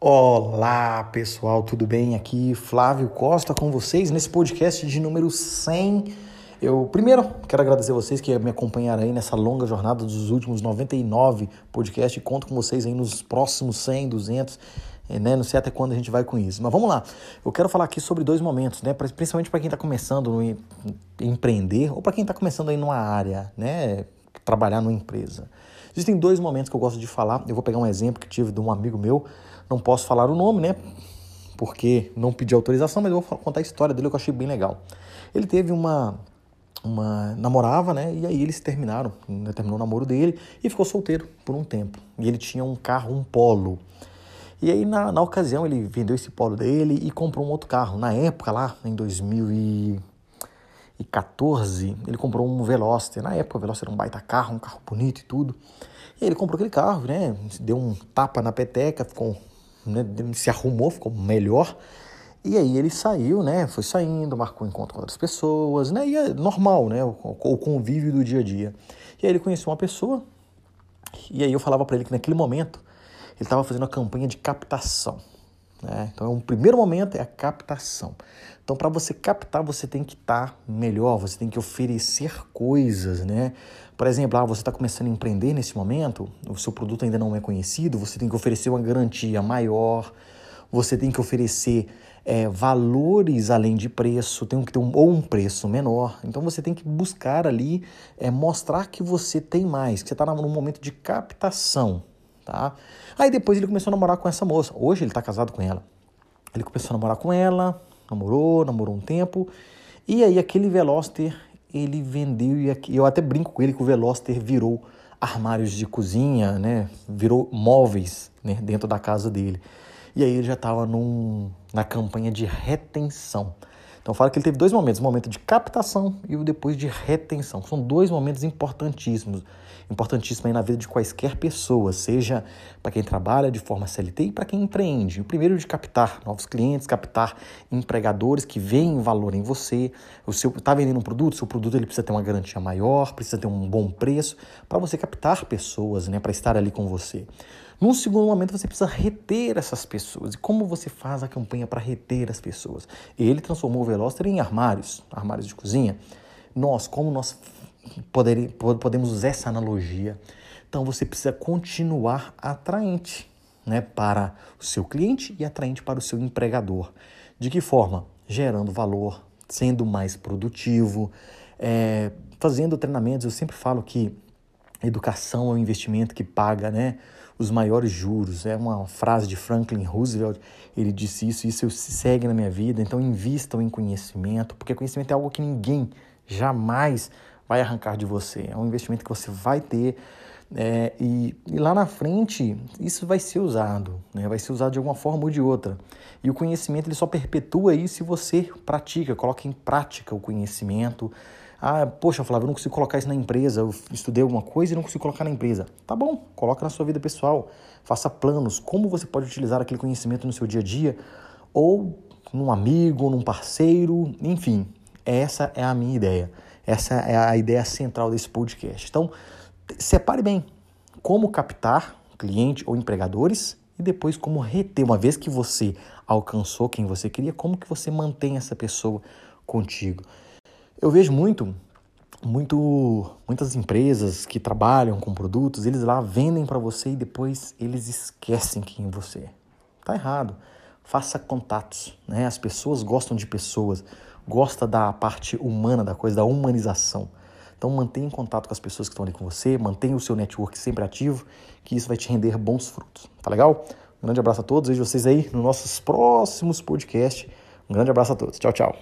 Olá pessoal, tudo bem? Aqui Flávio Costa com vocês nesse podcast de número 100. Eu primeiro quero agradecer vocês que me acompanharam aí nessa longa jornada dos últimos 99 podcasts. Conto com vocês aí nos próximos 100, 200, eh, né? Não sei até quando a gente vai com isso. Mas vamos lá. Eu quero falar aqui sobre dois momentos, né? Principalmente para quem está começando no empreender ou para quem está começando aí numa área, né? Trabalhar numa empresa. Existem dois momentos que eu gosto de falar. Eu vou pegar um exemplo que tive de um amigo meu não posso falar o nome, né? Porque não pedi autorização, mas eu vou contar a história dele que eu achei bem legal. Ele teve uma uma namorava, né? E aí eles terminaram, terminou o namoro dele e ficou solteiro por um tempo. E ele tinha um carro, um Polo. E aí na, na ocasião ele vendeu esse Polo dele e comprou um outro carro. Na época lá, em 2014, ele comprou um Veloster. Na época o Veloster era um baita carro, um carro bonito e tudo. E ele comprou aquele carro, né? Deu um tapa na peteca, ficou né, se arrumou, ficou melhor. E aí ele saiu, né? Foi saindo, marcou encontro com outras pessoas, né? E é normal, né? O, o convívio do dia a dia. E aí ele conheceu uma pessoa, e aí eu falava para ele que naquele momento ele estava fazendo uma campanha de captação. Né? Então, é primeiro momento é a captação. Então, para você captar, você tem que estar tá melhor, você tem que oferecer coisas, né? Por exemplo, ah, você está começando a empreender nesse momento, o seu produto ainda não é conhecido, você tem que oferecer uma garantia maior, você tem que oferecer é, valores além de preço, tem que ter um, ou um preço menor. Então você tem que buscar ali é, mostrar que você tem mais, que você está num momento de captação. Tá? Aí depois ele começou a namorar com essa moça. Hoje ele está casado com ela. Ele começou a namorar com ela, namorou, namorou um tempo. E aí aquele Veloster ele vendeu e eu até brinco com ele que o Veloster virou armários de cozinha, né? Virou móveis né? dentro da casa dele. E aí ele já estava na campanha de retenção. Então fala que ele teve dois momentos, o momento de captação e o depois de retenção. São dois momentos importantíssimos importantíssimo aí na vida de quaisquer pessoas, seja para quem trabalha de forma CLT e para quem empreende. O primeiro de captar novos clientes, captar empregadores que veem valor em você. O seu está vendendo um produto, seu produto ele precisa ter uma garantia maior, precisa ter um bom preço para você captar pessoas, né, para estar ali com você. Num segundo momento, você precisa reter essas pessoas. E como você faz a campanha para reter as pessoas? Ele transformou o Veloster em armários, armários de cozinha. Nós, como nós poder, podemos usar essa analogia. Então você precisa continuar atraente né, para o seu cliente e atraente para o seu empregador. De que forma? Gerando valor, sendo mais produtivo, é, fazendo treinamentos. Eu sempre falo que educação é um investimento que paga né, os maiores juros. É uma frase de Franklin Roosevelt. Ele disse isso, isso segue na minha vida. Então invistam em conhecimento, porque conhecimento é algo que ninguém jamais vai arrancar de você. É um investimento que você vai ter é, e, e, lá na frente isso vai ser usado, né? vai ser usado de alguma forma ou de outra. E o conhecimento ele só perpetua isso se você pratica, coloca em prática o conhecimento. Ah, poxa, Flávio, eu não consigo colocar isso na empresa. Eu estudei alguma coisa e não consigo colocar na empresa. Tá bom, coloca na sua vida pessoal. Faça planos, como você pode utilizar aquele conhecimento no seu dia a dia, ou num amigo, num parceiro, enfim. Essa é a minha ideia. Essa é a ideia central desse podcast. Então, separe bem como captar cliente ou empregadores e depois como reter. Uma vez que você alcançou quem você queria, como que você mantém essa pessoa contigo. Eu vejo muito, muito, muitas empresas que trabalham com produtos, eles lá vendem para você e depois eles esquecem quem você é. Tá errado. Faça contatos, né? As pessoas gostam de pessoas gosta da parte humana da coisa, da humanização. Então mantenha contato com as pessoas que estão ali com você, mantenha o seu network sempre ativo, que isso vai te render bons frutos. Tá legal? Um grande abraço a todos, vejo vocês aí nos nossos próximos podcasts. Um grande abraço a todos. Tchau, tchau.